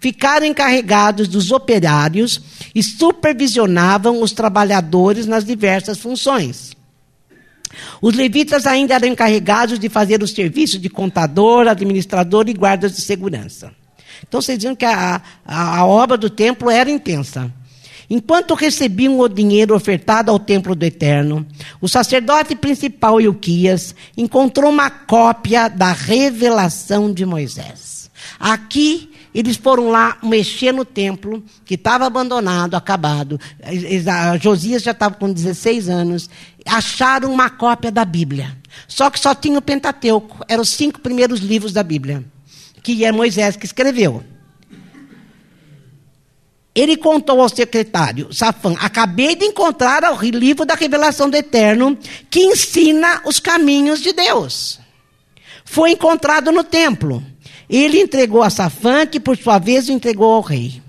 ficaram encarregados dos operários e supervisionavam os trabalhadores nas diversas funções. Os levitas ainda eram encarregados de fazer o serviço de contador, administrador e guardas de segurança. Então vocês dizem que a, a, a obra do templo era intensa. Enquanto recebiam o dinheiro ofertado ao templo do Eterno, o sacerdote principal Ilquias encontrou uma cópia da revelação de Moisés. Aqui eles foram lá mexer no templo, que estava abandonado, acabado. Josias já estava com 16 anos. Acharam uma cópia da Bíblia. Só que só tinha o Pentateuco. Eram os cinco primeiros livros da Bíblia. Que é Moisés que escreveu. Ele contou ao secretário Safã: Acabei de encontrar o livro da revelação do Eterno que ensina os caminhos de Deus. Foi encontrado no templo. Ele entregou a Safã, que por sua vez o entregou ao rei.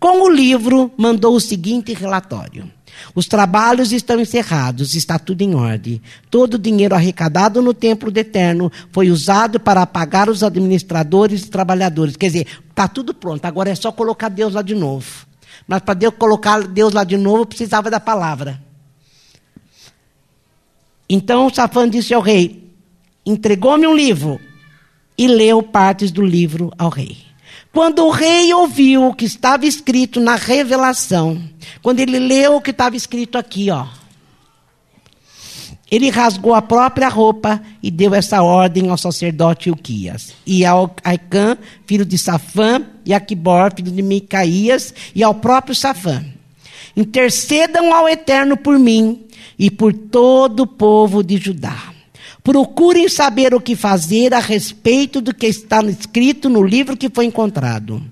Com o livro, mandou o seguinte relatório: Os trabalhos estão encerrados, está tudo em ordem. Todo o dinheiro arrecadado no templo do Eterno foi usado para pagar os administradores e trabalhadores. Quer dizer, está tudo pronto, agora é só colocar Deus lá de novo. Mas para Deus colocar Deus lá de novo, precisava da palavra. Então Safã disse ao rei: entregou-me um livro e leu partes do livro ao rei. Quando o rei ouviu o que estava escrito na revelação, quando ele leu o que estava escrito aqui, ó, ele rasgou a própria roupa e deu essa ordem ao sacerdote Ilquias, e ao Aicã, filho de Safã, e a Quibor, filho de Micaías, e ao próprio Safã. Intercedam ao Eterno por mim e por todo o povo de Judá. Procurem saber o que fazer a respeito do que está escrito no livro que foi encontrado.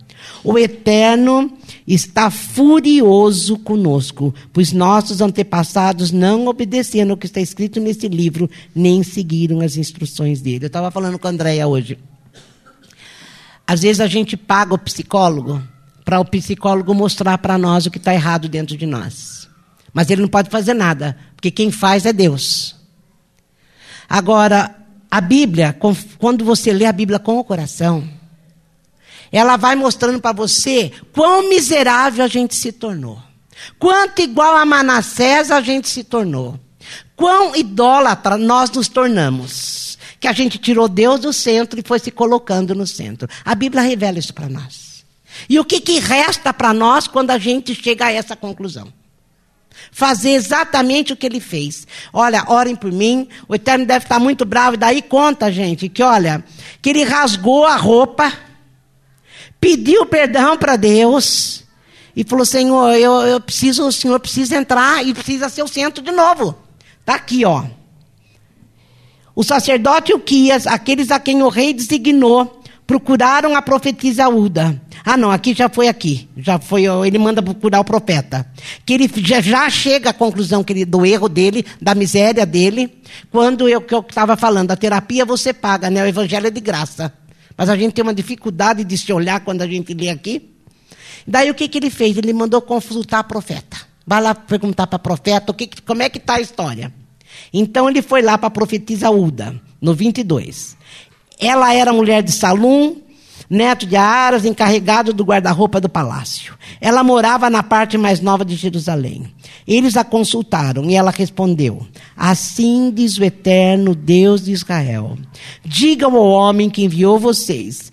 O Eterno está furioso conosco, pois nossos antepassados não obedeceram o que está escrito nesse livro, nem seguiram as instruções dele. Eu estava falando com a Andréia hoje. Às vezes a gente paga o psicólogo para o psicólogo mostrar para nós o que está errado dentro de nós. Mas ele não pode fazer nada, porque quem faz é Deus. Agora, a Bíblia, quando você lê a Bíblia com o coração, ela vai mostrando para você quão miserável a gente se tornou. Quanto igual a Manassés a gente se tornou. Quão idólatra nós nos tornamos. Que a gente tirou Deus do centro e foi se colocando no centro. A Bíblia revela isso para nós. E o que, que resta para nós quando a gente chega a essa conclusão? Fazer exatamente o que ele fez. Olha, orem por mim. O Eterno deve estar muito bravo. E daí conta, gente, que olha, que ele rasgou a roupa pediu perdão para Deus e falou: Senhor, eu, eu preciso, o Senhor precisa entrar e precisa ser o centro de novo. Está aqui, ó. O sacerdote Uquias, aqueles a quem o rei designou, procuraram a profetisa Uda. Ah, não, aqui já foi aqui. Já foi, ele manda procurar o profeta. Que ele já, já chega à conclusão ele, do erro dele, da miséria dele, quando eu que eu estava falando, a terapia você paga, né? O evangelho é de graça. Mas a gente tem uma dificuldade de se olhar quando a gente lê aqui. Daí o que, que ele fez? Ele mandou consultar a profeta. Vai lá perguntar para a profeta o que, como é que está a história. Então ele foi lá para a profetisa Uda, no 22. Ela era mulher de Salum, neto de Aras, encarregado do guarda-roupa do palácio. Ela morava na parte mais nova de Jerusalém. Eles a consultaram e ela respondeu: Assim diz o eterno Deus de Israel: Digam ao homem que enviou vocês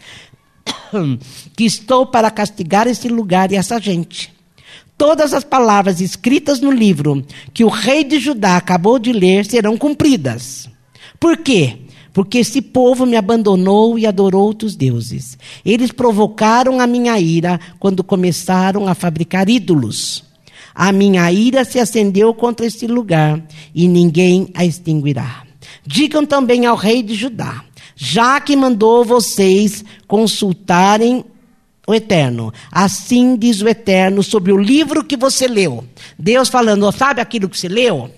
que estou para castigar esse lugar e essa gente. Todas as palavras escritas no livro que o rei de Judá acabou de ler serão cumpridas. Por quê? Porque esse povo me abandonou e adorou outros deuses. Eles provocaram a minha ira quando começaram a fabricar ídolos. A minha ira se acendeu contra este lugar e ninguém a extinguirá. Digam também ao rei de Judá, já que mandou vocês consultarem o Eterno. Assim diz o Eterno sobre o livro que você leu. Deus falando, sabe aquilo que você leu?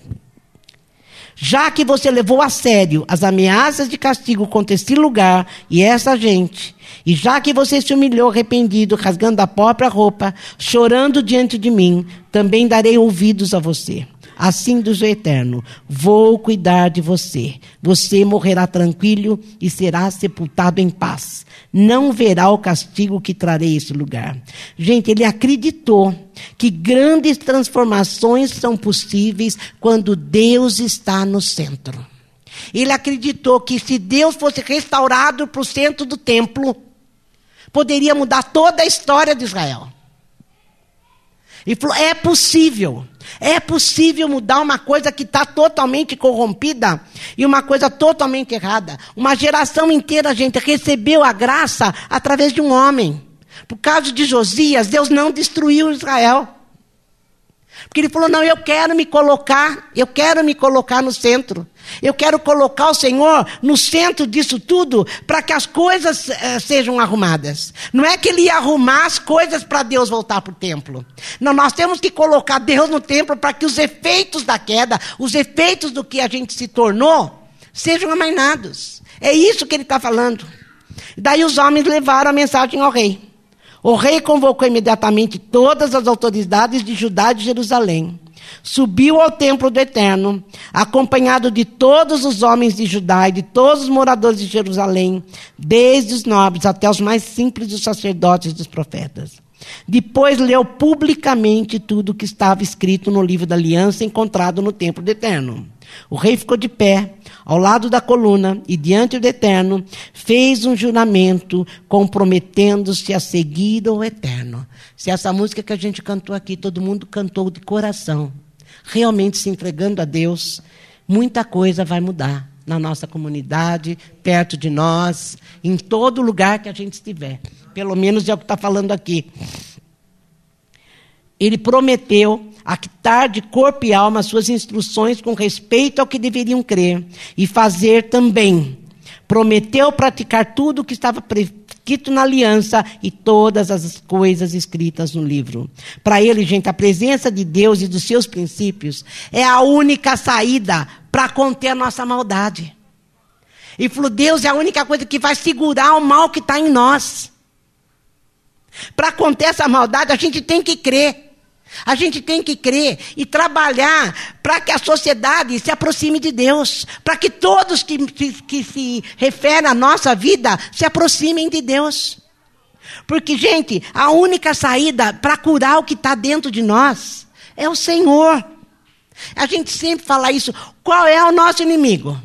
Já que você levou a sério as ameaças de castigo contra este lugar e essa gente, e já que você se humilhou arrependido, rasgando a própria roupa, chorando diante de mim, também darei ouvidos a você. Assim diz o Eterno: Vou cuidar de você. Você morrerá tranquilo e será sepultado em paz. Não verá o castigo que trarei a esse lugar. Gente, ele acreditou que grandes transformações são possíveis quando Deus está no centro. Ele acreditou que se Deus fosse restaurado para o centro do templo, poderia mudar toda a história de Israel. E falou: é possível. É possível mudar uma coisa que está totalmente corrompida e uma coisa totalmente errada. Uma geração inteira, gente, recebeu a graça através de um homem. Por causa de Josias, Deus não destruiu Israel. Porque ele falou: não, eu quero me colocar, eu quero me colocar no centro. Eu quero colocar o Senhor no centro disso tudo para que as coisas eh, sejam arrumadas. Não é que ele ia arrumar as coisas para Deus voltar para o templo. Não, nós temos que colocar Deus no templo para que os efeitos da queda, os efeitos do que a gente se tornou, sejam amainados. É isso que ele está falando. Daí os homens levaram a mensagem ao rei. O rei convocou imediatamente todas as autoridades de Judá e de Jerusalém. Subiu ao templo do Eterno, acompanhado de todos os homens de Judá e de todos os moradores de Jerusalém, desde os nobres até os mais simples dos sacerdotes e dos profetas. Depois leu publicamente tudo o que estava escrito no livro da aliança encontrado no templo do Eterno. O rei ficou de pé, ao lado da coluna, e diante do Eterno, fez um juramento, comprometendo-se a seguir o Eterno. Se essa música que a gente cantou aqui, todo mundo cantou de coração, realmente se entregando a Deus, muita coisa vai mudar na nossa comunidade, perto de nós, em todo lugar que a gente estiver. Pelo menos é o que está falando aqui. Ele prometeu actar de corpo e alma suas instruções com respeito ao que deveriam crer e fazer também. Prometeu praticar tudo o que estava escrito na aliança e todas as coisas escritas no livro. Para ele, gente, a presença de Deus e dos seus princípios é a única saída para conter a nossa maldade. E falou: Deus é a única coisa que vai segurar o mal que está em nós. Para conter essa maldade, a gente tem que crer. A gente tem que crer e trabalhar para que a sociedade se aproxime de Deus, para que todos que, que, se referem à nossa vida se aproximem de Deus. Porque, gente, a única saída para curar o que está dentro de nós é o Senhor. A gente sempre fala isso. Qual é o nosso inimigo?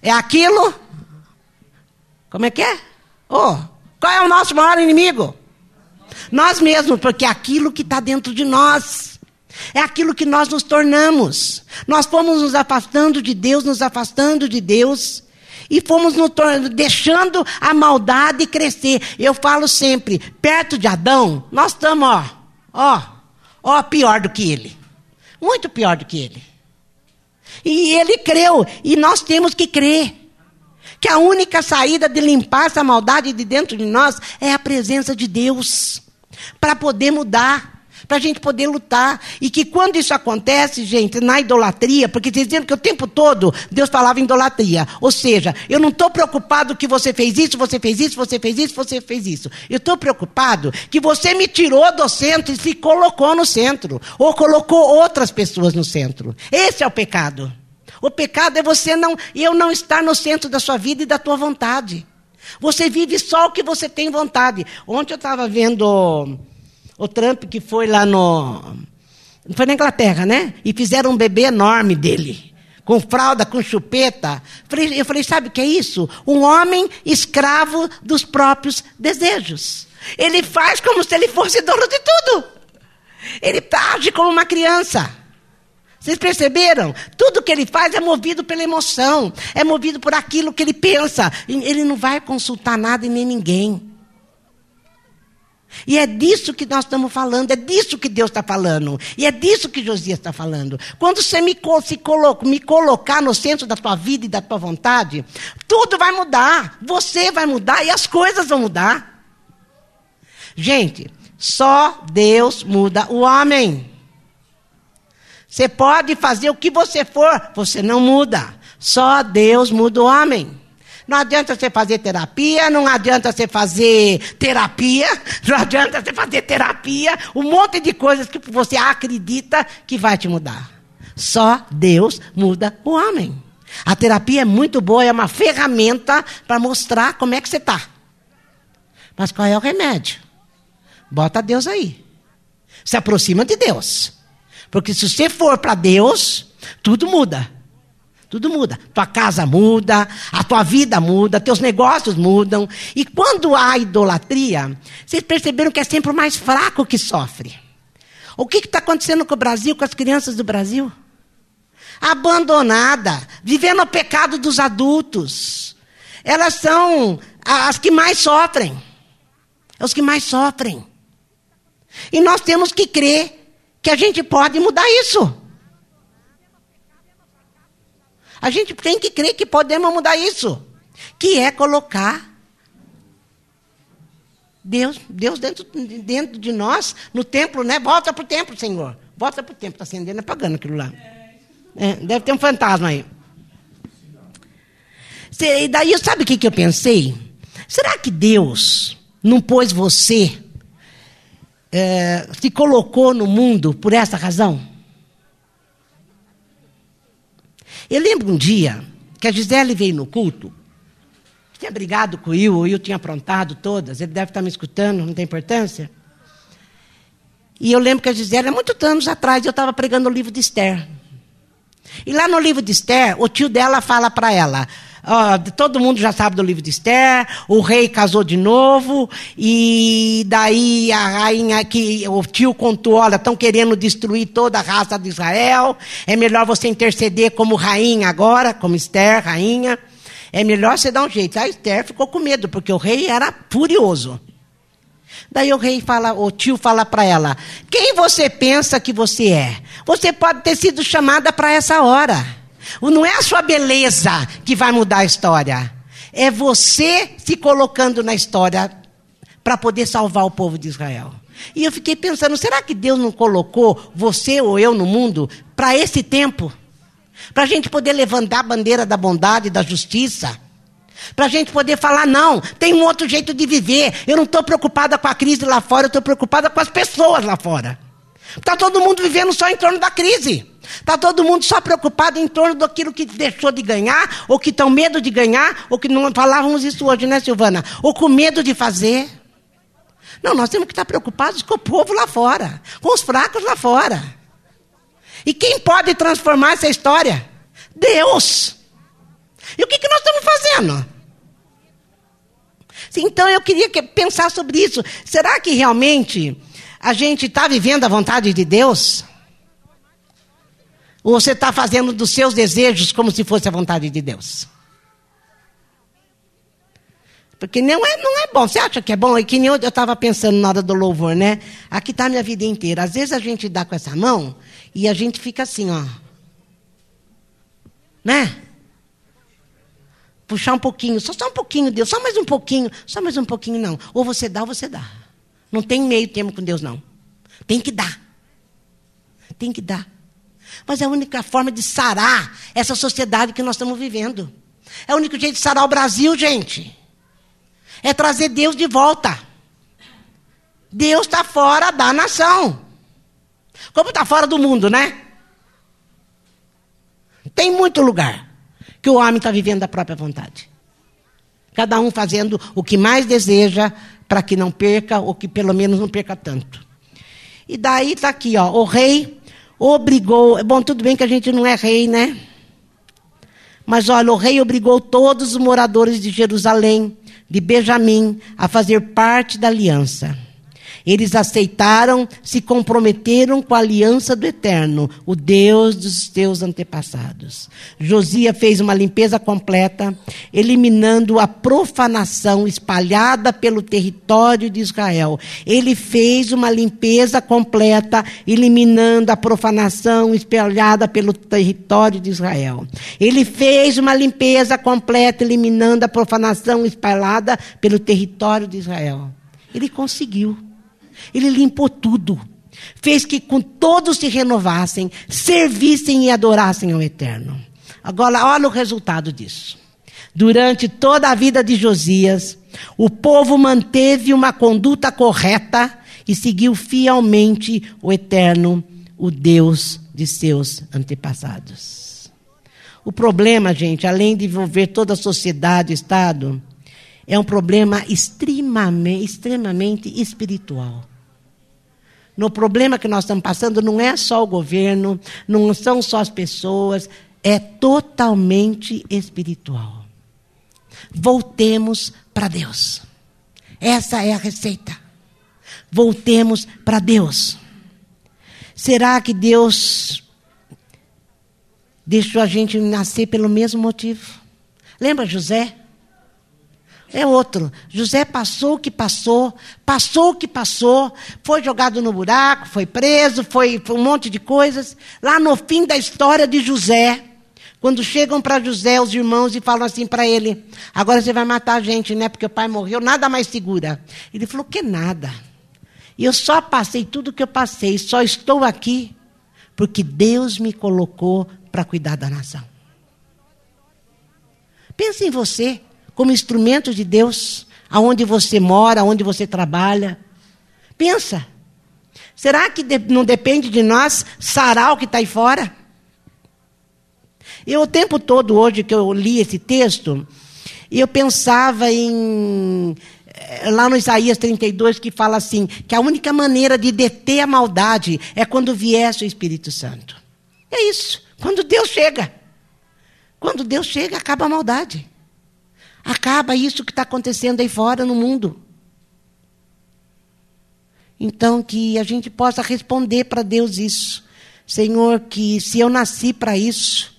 É aquilo? Como é que é? Oh, qual é o nosso maior inimigo? Nós mesmos, porque é aquilo que está dentro de nós. É aquilo que nós nos tornamos. Nós fomos nos afastando de Deus, nos afastando de Deus. E fomos nos deixando a maldade crescer. Eu falo sempre, perto de Adão, nós estamos, ó, ó, ó, pior do que ele. Muito pior do que ele. E ele creu, e nós temos que crer. Que a única saída de limpar essa maldade de dentro de nós é a presença de Deus para poder mudar, para a gente poder lutar. E que quando isso acontece, gente, na idolatria, porque vocês dizendo que o tempo todo Deus falava idolatria. Ou seja, eu não estou preocupado que você fez isso, você fez isso, você fez isso, você fez isso. Eu estou preocupado que você me tirou do centro e se colocou no centro. Ou colocou outras pessoas no centro. Esse é o pecado. O pecado é você não, eu não estar no centro da sua vida e da tua vontade. Você vive só o que você tem vontade. Ontem eu estava vendo o Trump que foi lá no. Foi na Inglaterra, né? E fizeram um bebê enorme dele. Com fralda, com chupeta. Eu falei, sabe o que é isso? Um homem escravo dos próprios desejos. Ele faz como se ele fosse dono de tudo. Ele age como uma criança. Vocês perceberam? Tudo que ele faz é movido pela emoção, é movido por aquilo que ele pensa. Ele não vai consultar nada e nem ninguém. E é disso que nós estamos falando, é disso que Deus está falando. E é disso que Josias está falando. Quando você me, se coloca, me colocar no centro da tua vida e da tua vontade, tudo vai mudar. Você vai mudar e as coisas vão mudar. Gente, só Deus muda o homem. Você pode fazer o que você for, você não muda. Só Deus muda o homem. Não adianta você fazer terapia, não adianta você fazer terapia, não adianta você fazer terapia, um monte de coisas que você acredita que vai te mudar. Só Deus muda o homem. A terapia é muito boa, é uma ferramenta para mostrar como é que você está. Mas qual é o remédio? Bota Deus aí. Se aproxima de Deus. Porque se você for para Deus, tudo muda. Tudo muda. Tua casa muda, a tua vida muda, teus negócios mudam. E quando há idolatria, vocês perceberam que é sempre o mais fraco que sofre. O que está acontecendo com o Brasil, com as crianças do Brasil? Abandonada, vivendo o pecado dos adultos. Elas são as que mais sofrem. É os que mais sofrem. E nós temos que crer que a gente pode mudar isso. A gente tem que crer que podemos mudar isso. Que é colocar Deus, Deus dentro, dentro de nós, no templo, né? Volta para o templo, Senhor. Volta para o templo. Está acendendo, apagando aquilo lá. É, deve ter um fantasma aí. E daí, sabe o que, que eu pensei? Será que Deus não pôs você, é, se colocou no mundo por essa razão? Eu lembro um dia que a Gisele veio no culto, tinha brigado com o Will, o Will tinha aprontado todas, ele deve estar me escutando, não tem importância. E eu lembro que a Gisele, há muitos anos atrás, eu estava pregando o livro de Esther. E lá no livro de Esther, o tio dela fala para ela: todo mundo já sabe do livro de Esther, o rei casou de novo, e daí a rainha que o tio contou, olha, estão querendo destruir toda a raça de Israel, é melhor você interceder como rainha agora, como Esther, rainha. É melhor você dar um jeito. A Esther ficou com medo, porque o rei era furioso. Daí o rei fala, o tio fala para ela: Quem você pensa que você é? Você pode ter sido chamada para essa hora. Não é a sua beleza que vai mudar a história. É você se colocando na história para poder salvar o povo de Israel. E eu fiquei pensando: será que Deus não colocou você ou eu no mundo para esse tempo? Para a gente poder levantar a bandeira da bondade, da justiça. Para a gente poder falar: não, tem um outro jeito de viver. Eu não estou preocupada com a crise lá fora, eu estou preocupada com as pessoas lá fora. Está todo mundo vivendo só em torno da crise. Está todo mundo só preocupado em torno daquilo que deixou de ganhar, ou que estão medo de ganhar, ou que não falávamos isso hoje, né, Silvana? Ou com medo de fazer. Não, nós temos que estar preocupados com o povo lá fora, com os fracos lá fora. E quem pode transformar essa história? Deus. E o que, que nós estamos fazendo? Então eu queria pensar sobre isso. Será que realmente a gente está vivendo a vontade de Deus? Ou você está fazendo dos seus desejos como se fosse a vontade de Deus? Porque não é, não é bom. Você acha que é bom? É que nem eu estava pensando na hora do louvor, né? Aqui está a minha vida inteira. Às vezes a gente dá com essa mão e a gente fica assim, ó. Né? Puxar um pouquinho, só, só um pouquinho, Deus, só mais um pouquinho, só mais um pouquinho, não. Ou você dá ou você dá. Não tem meio termo com Deus, não. Tem que dar. Tem que dar. Mas é a única forma de sarar essa sociedade que nós estamos vivendo. É o único jeito de sarar o Brasil, gente. É trazer Deus de volta. Deus está fora da nação. Como está fora do mundo, né? Tem muito lugar que o homem está vivendo da própria vontade. Cada um fazendo o que mais deseja para que não perca, ou que pelo menos não perca tanto. E daí está aqui, ó, o rei obrigou. Bom, tudo bem que a gente não é rei, né? Mas olha, o rei obrigou todos os moradores de Jerusalém, de Benjamim, a fazer parte da aliança. Eles aceitaram, se comprometeram com a aliança do Eterno, o Deus dos teus antepassados. Josias fez uma limpeza completa, eliminando a profanação espalhada pelo território de Israel. Ele fez uma limpeza completa, eliminando a profanação espalhada pelo território de Israel. Ele fez uma limpeza completa, eliminando a profanação espalhada pelo território de Israel. Ele conseguiu. Ele limpou tudo. Fez que com todos se renovassem, servissem e adorassem ao Eterno. Agora, olha o resultado disso. Durante toda a vida de Josias, o povo manteve uma conduta correta e seguiu fielmente o Eterno, o Deus de seus antepassados. O problema, gente, além de envolver toda a sociedade, o Estado, é um problema extremamente, extremamente espiritual. No problema que nós estamos passando, não é só o governo, não são só as pessoas, é totalmente espiritual. Voltemos para Deus. Essa é a receita. Voltemos para Deus. Será que Deus deixou a gente nascer pelo mesmo motivo? Lembra José? É outro. José passou o que passou, passou o que passou, foi jogado no buraco, foi preso, foi, foi um monte de coisas. Lá no fim da história de José, quando chegam para José os irmãos e falam assim para ele: agora você vai matar a gente, né? Porque o pai morreu, nada mais segura. Ele falou: que nada. E eu só passei tudo o que eu passei, só estou aqui porque Deus me colocou para cuidar da nação. Pense em você como instrumento de Deus, aonde você mora, aonde você trabalha. Pensa. Será que não depende de nós sarar o que está aí fora? Eu, o tempo todo, hoje que eu li esse texto, eu pensava em. Eh, lá no Isaías 32, que fala assim: que a única maneira de deter a maldade é quando viesse o Espírito Santo. É isso. Quando Deus chega. Quando Deus chega, acaba a maldade. Acaba isso que está acontecendo aí fora no mundo. Então, que a gente possa responder para Deus isso. Senhor, que se eu nasci para isso,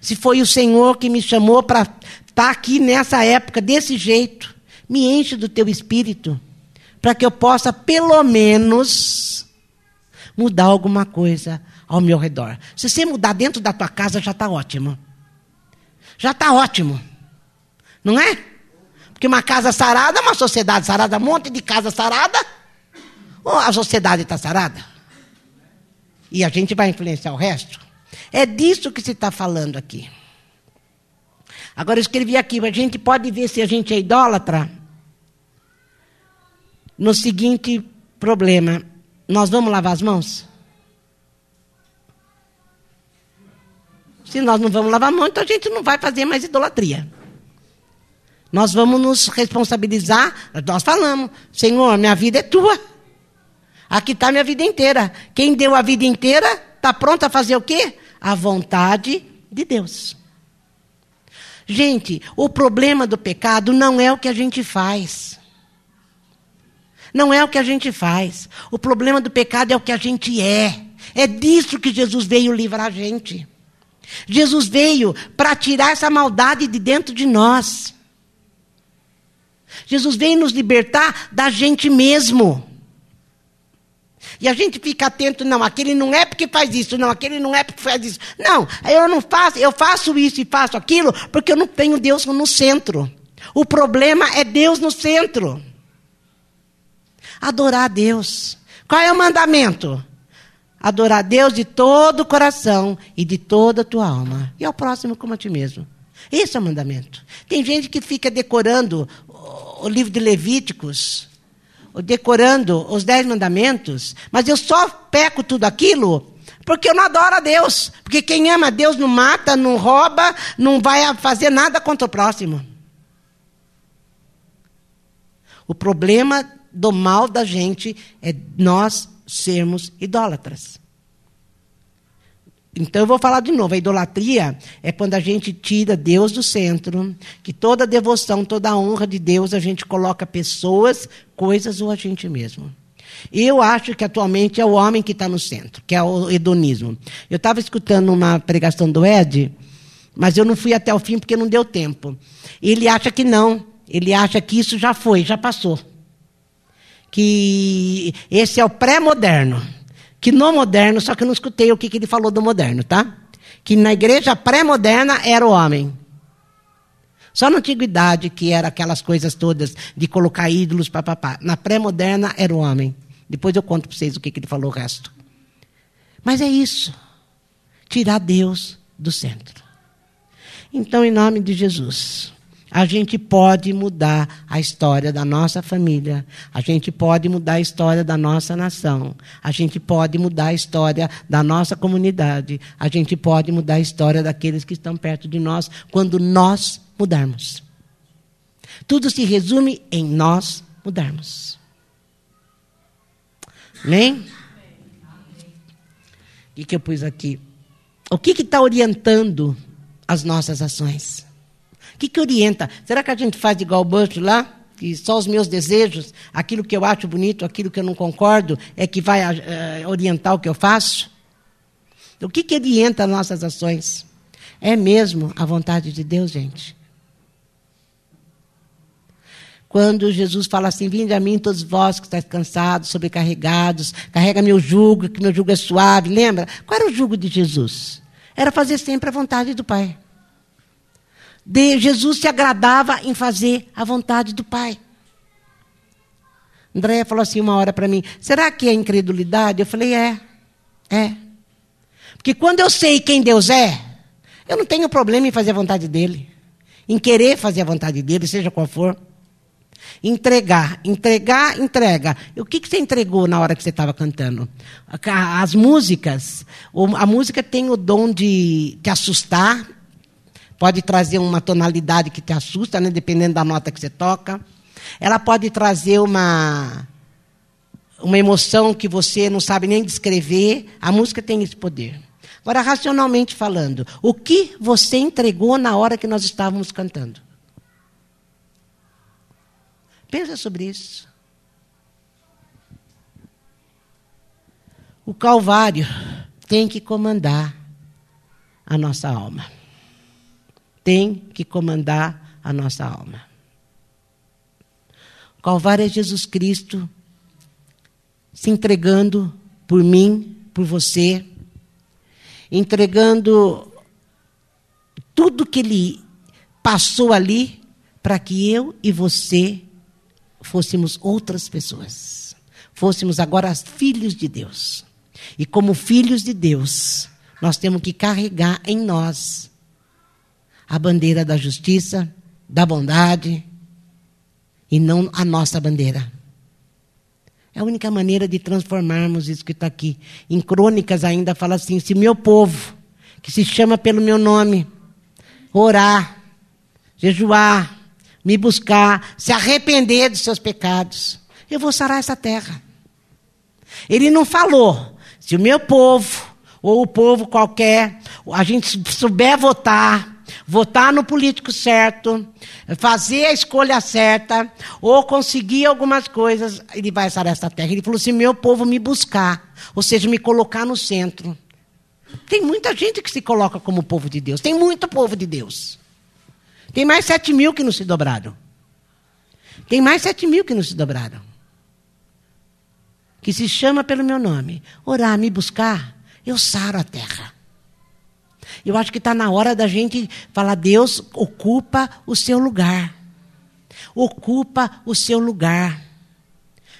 se foi o Senhor que me chamou para estar tá aqui nessa época, desse jeito, me enche do teu espírito, para que eu possa, pelo menos, mudar alguma coisa ao meu redor. Se você mudar dentro da tua casa, já está ótimo. Já está ótimo. Não é? Porque uma casa sarada, uma sociedade sarada, um monte de casa sarada, ou a sociedade está sarada. E a gente vai influenciar o resto. É disso que se está falando aqui. Agora eu escrevi aqui, a gente pode ver se a gente é idólatra no seguinte problema. Nós vamos lavar as mãos? Se nós não vamos lavar a mão, então a gente não vai fazer mais idolatria. Nós vamos nos responsabilizar. Nós falamos, Senhor, minha vida é tua. Aqui está minha vida inteira. Quem deu a vida inteira está pronto a fazer o quê? A vontade de Deus. Gente, o problema do pecado não é o que a gente faz. Não é o que a gente faz. O problema do pecado é o que a gente é. É disso que Jesus veio livrar a gente. Jesus veio para tirar essa maldade de dentro de nós. Jesus veio nos libertar da gente mesmo. E a gente fica atento, não, aquele não é porque faz isso, não, aquele não é porque faz isso. Não, eu não faço, eu faço isso e faço aquilo porque eu não tenho Deus no centro. O problema é Deus no centro. Adorar a Deus. Qual é o mandamento? Adorar a Deus de todo o coração e de toda a tua alma. E ao próximo como a ti mesmo. Esse é o mandamento. Tem gente que fica decorando o livro de Levíticos, decorando os dez mandamentos, mas eu só peco tudo aquilo porque eu não adoro a Deus. Porque quem ama a Deus não mata, não rouba, não vai fazer nada contra o próximo. O problema do mal da gente é nós sermos idólatras. Então eu vou falar de novo. A idolatria é quando a gente tira Deus do centro, que toda devoção, toda honra de Deus a gente coloca pessoas, coisas ou a gente mesmo. Eu acho que atualmente é o homem que está no centro, que é o hedonismo. Eu estava escutando uma pregação do Ed, mas eu não fui até o fim porque não deu tempo. Ele acha que não. Ele acha que isso já foi, já passou. Que esse é o pré-moderno que no moderno, só que eu não escutei o que, que ele falou do moderno, tá? Que na igreja pré-moderna era o homem. Só na antiguidade que era aquelas coisas todas de colocar ídolos, papapá. Na pré-moderna era o homem. Depois eu conto para vocês o que, que ele falou o resto. Mas é isso. Tirar Deus do centro. Então, em nome de Jesus, a gente pode mudar a história da nossa família, a gente pode mudar a história da nossa nação, a gente pode mudar a história da nossa comunidade, a gente pode mudar a história daqueles que estão perto de nós quando nós mudarmos. Tudo se resume em nós mudarmos. Amém? O que, que eu pus aqui? O que está orientando as nossas ações? Que, que orienta? Será que a gente faz igual o Bush lá? Que só os meus desejos, aquilo que eu acho bonito, aquilo que eu não concordo, é que vai uh, orientar o que eu faço? O que, que orienta as nossas ações? É mesmo a vontade de Deus, gente? Quando Jesus fala assim: Vinde a mim, todos vós que estáis cansados, sobrecarregados, carrega meu jugo, que meu jugo é suave. Lembra? Qual era o jugo de Jesus? Era fazer sempre a vontade do Pai. De, Jesus se agradava em fazer a vontade do Pai. Andréia falou assim uma hora para mim: será que é incredulidade? Eu falei: é, é. Porque quando eu sei quem Deus é, eu não tenho problema em fazer a vontade dele, em querer fazer a vontade dele, seja qual for. Entregar, entregar, entrega. O que, que você entregou na hora que você estava cantando? As músicas. A música tem o dom de te assustar, pode trazer uma tonalidade que te assusta, né, dependendo da nota que você toca. Ela pode trazer uma, uma emoção que você não sabe nem descrever. A música tem esse poder. Agora, racionalmente falando, o que você entregou na hora que nós estávamos cantando? Pensa sobre isso. O Calvário tem que comandar a nossa alma. Tem que comandar a nossa alma. O Calvário é Jesus Cristo se entregando por mim, por você, entregando tudo que ele passou ali para que eu e você fôssemos outras pessoas. Fôssemos agora filhos de Deus. E como filhos de Deus, nós temos que carregar em nós a bandeira da justiça, da bondade, e não a nossa bandeira. É a única maneira de transformarmos isso que está aqui. Em Crônicas ainda fala assim: se meu povo, que se chama pelo meu nome, orar, jejuar, me buscar, se arrepender dos seus pecados, eu vou sarar essa terra. Ele não falou, se o meu povo, ou o povo qualquer, a gente souber votar, votar no político certo, fazer a escolha certa, ou conseguir algumas coisas, ele vai sarar essa terra. Ele falou: se meu povo me buscar, ou seja, me colocar no centro. Tem muita gente que se coloca como povo de Deus, tem muito povo de Deus. Tem mais sete mil que não se dobraram. Tem mais sete mil que não se dobraram. Que se chama pelo meu nome. Orar, me buscar, eu saro a terra. Eu acho que está na hora da gente falar: Deus ocupa o seu lugar. Ocupa o seu lugar.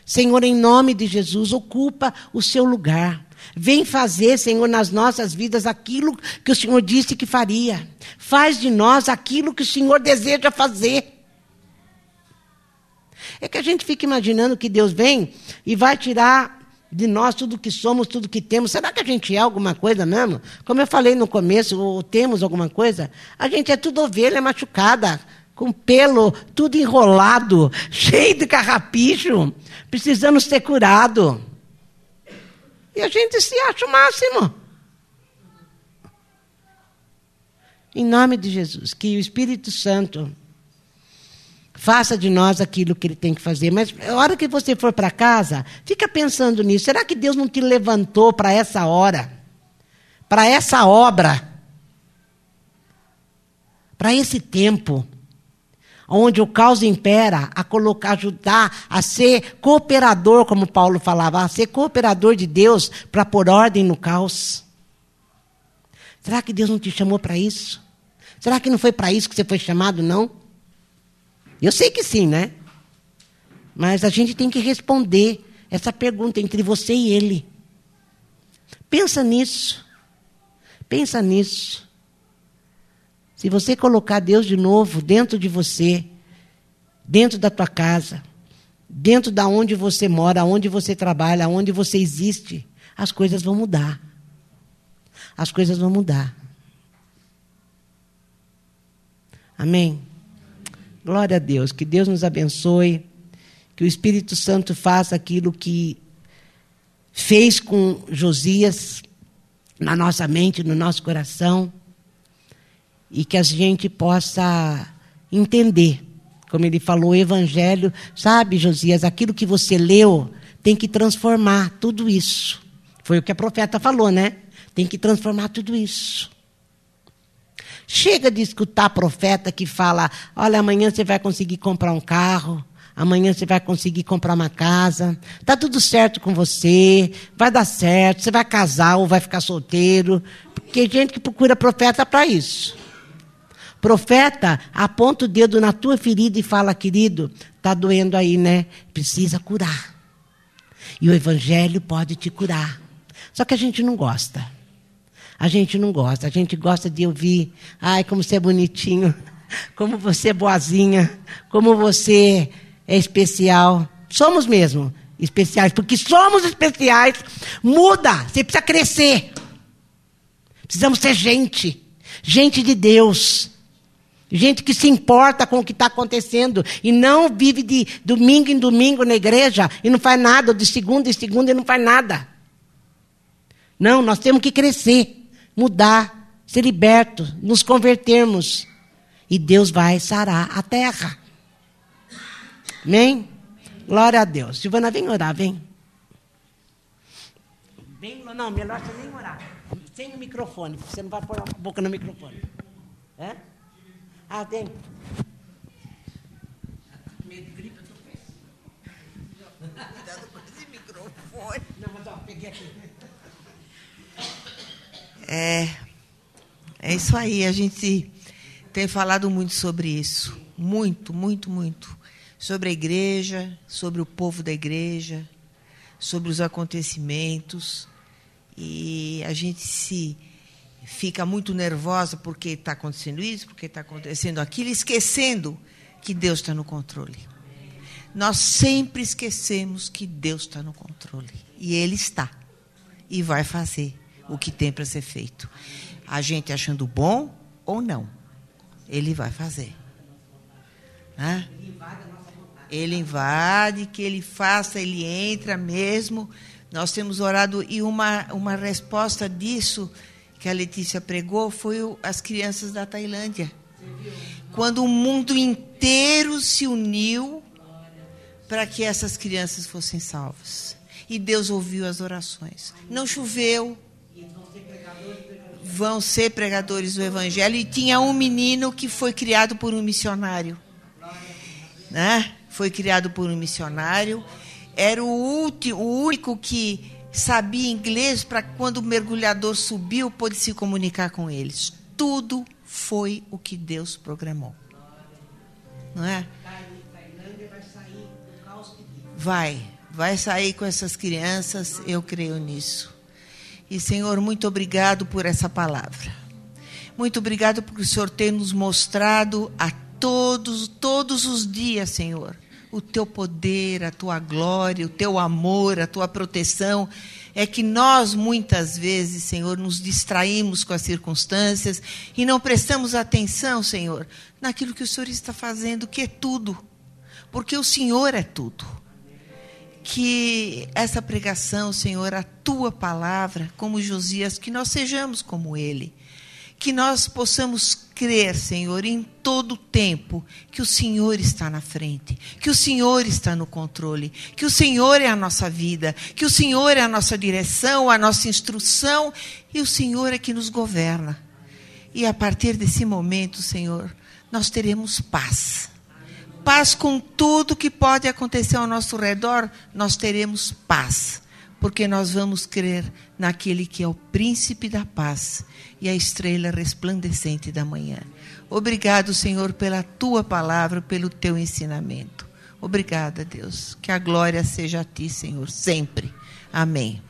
Senhor, em nome de Jesus, ocupa o seu lugar. Vem fazer, Senhor, nas nossas vidas aquilo que o Senhor disse que faria. Faz de nós aquilo que o Senhor deseja fazer. É que a gente fica imaginando que Deus vem e vai tirar de nós tudo que somos, tudo que temos. Será que a gente é alguma coisa mesmo? Como eu falei no começo, ou temos alguma coisa? A gente é tudo ovelha machucada, com pelo tudo enrolado, cheio de carrapicho, precisando ser curado. E a gente se acha o máximo. Em nome de Jesus, que o Espírito Santo faça de nós aquilo que ele tem que fazer. Mas a hora que você for para casa, fica pensando nisso. Será que Deus não te levantou para essa hora? Para essa obra? Para esse tempo? onde o caos impera, a colocar, ajudar a ser cooperador, como Paulo falava, a ser cooperador de Deus para pôr ordem no caos. Será que Deus não te chamou para isso? Será que não foi para isso que você foi chamado, não? Eu sei que sim, né? Mas a gente tem que responder essa pergunta entre você e ele. Pensa nisso. Pensa nisso. Se você colocar Deus de novo dentro de você, dentro da tua casa, dentro da onde você mora, onde você trabalha, onde você existe, as coisas vão mudar. As coisas vão mudar. Amém? Glória a Deus. Que Deus nos abençoe. Que o Espírito Santo faça aquilo que fez com Josias na nossa mente, no nosso coração. E que a gente possa entender como ele falou, o evangelho, sabe, Josias, aquilo que você leu tem que transformar tudo isso. Foi o que a profeta falou, né? Tem que transformar tudo isso. Chega de escutar profeta que fala: olha, amanhã você vai conseguir comprar um carro, amanhã você vai conseguir comprar uma casa, está tudo certo com você, vai dar certo, você vai casar ou vai ficar solteiro. Porque gente que procura profeta para isso. Profeta aponta o dedo na tua ferida e fala, querido, está doendo aí, né? Precisa curar. E o Evangelho pode te curar. Só que a gente não gosta. A gente não gosta. A gente gosta de ouvir, ai, como você é bonitinho, como você é boazinha, como você é especial. Somos mesmo especiais, porque somos especiais. Muda, você precisa crescer. Precisamos ser gente, gente de Deus. Gente que se importa com o que está acontecendo e não vive de domingo em domingo na igreja e não faz nada, de segunda em segunda e não faz nada. Não, nós temos que crescer, mudar, ser libertos, nos convertermos. E Deus vai sarar a terra. Amém? Glória a Deus. Silvana, vem orar, vem. Vem, não, melhor você nem orar. Sem o microfone, você não vai pôr a boca no microfone. É? Ah, tem. Medo de gripe, eu tô péssimo. Cuidado com esse microfone. Não, mas ó, peguei aqui. É, é isso aí. A gente tem falado muito sobre isso. Muito, muito, muito. Sobre a igreja, sobre o povo da igreja, sobre os acontecimentos. E a gente se fica muito nervosa porque está acontecendo isso, porque está acontecendo aquilo, esquecendo que Deus está no controle. Nós sempre esquecemos que Deus está no controle. E Ele está. E vai fazer o que tem para ser feito. A gente achando bom ou não. Ele vai fazer. Hã? Ele invade, que ele faça, ele entra mesmo. Nós temos orado e uma, uma resposta disso que a Letícia pregou foi o, as crianças da Tailândia. Quando o mundo inteiro se uniu para que essas crianças fossem salvas. E Deus ouviu as orações. Não choveu. Vão ser pregadores do Evangelho. E tinha um menino que foi criado por um missionário. Né? Foi criado por um missionário. Era o, último, o único que sabia inglês para quando o mergulhador subiu, pôde se comunicar com eles. Tudo foi o que Deus programou. Não é? Vai, vai sair com essas crianças, eu creio nisso. E Senhor, muito obrigado por essa palavra. Muito obrigado porque o Senhor tem nos mostrado a todos, todos os dias, Senhor, o teu poder, a tua glória, o teu amor, a tua proteção. É que nós, muitas vezes, Senhor, nos distraímos com as circunstâncias e não prestamos atenção, Senhor, naquilo que o Senhor está fazendo, que é tudo. Porque o Senhor é tudo. Que essa pregação, Senhor, a tua palavra, como Josias, que nós sejamos como ele que nós possamos crer, Senhor, em todo o tempo, que o Senhor está na frente, que o Senhor está no controle, que o Senhor é a nossa vida, que o Senhor é a nossa direção, a nossa instrução e o Senhor é que nos governa. E a partir desse momento, Senhor, nós teremos paz. Paz com tudo que pode acontecer ao nosso redor, nós teremos paz, porque nós vamos crer naquele que é o príncipe da paz e a estrela resplandecente da manhã. Obrigado, Senhor, pela tua palavra, pelo teu ensinamento. Obrigada, Deus. Que a glória seja a ti, Senhor, sempre. Amém.